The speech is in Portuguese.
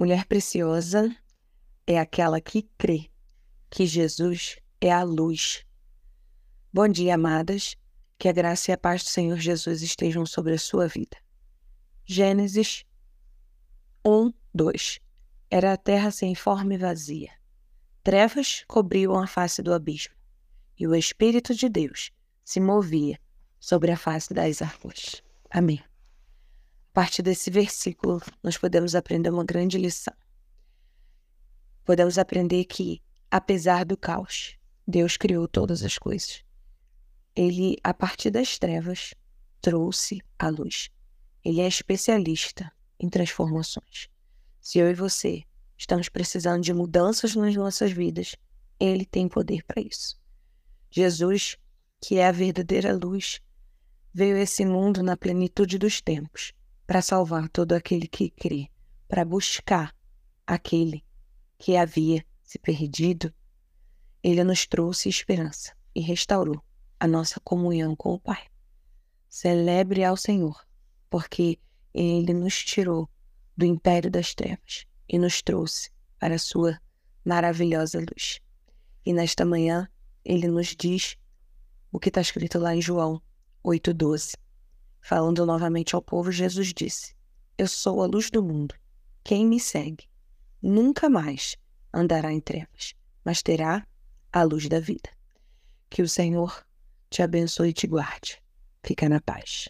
Mulher preciosa é aquela que crê que Jesus é a luz. Bom dia, amadas. Que a graça e a paz do Senhor Jesus estejam sobre a sua vida. Gênesis 1, 2. Era a terra sem forma e vazia. Trevas cobriam a face do abismo, e o Espírito de Deus se movia sobre a face das águas. Amém. A partir desse versículo, nós podemos aprender uma grande lição. Podemos aprender que, apesar do caos, Deus criou todas as coisas. Ele, a partir das trevas, trouxe a luz. Ele é especialista em transformações. Se eu e você estamos precisando de mudanças nas nossas vidas, ele tem poder para isso. Jesus, que é a verdadeira luz, veio a esse mundo na plenitude dos tempos para salvar todo aquele que crê, para buscar aquele que havia se perdido. Ele nos trouxe esperança e restaurou a nossa comunhão com o Pai. Celebre ao Senhor, porque Ele nos tirou do império das trevas e nos trouxe para a sua maravilhosa luz. E nesta manhã, Ele nos diz o que está escrito lá em João 8,12. Falando novamente ao povo, Jesus disse: Eu sou a luz do mundo. Quem me segue nunca mais andará em trevas, mas terá a luz da vida. Que o Senhor te abençoe e te guarde. Fica na paz.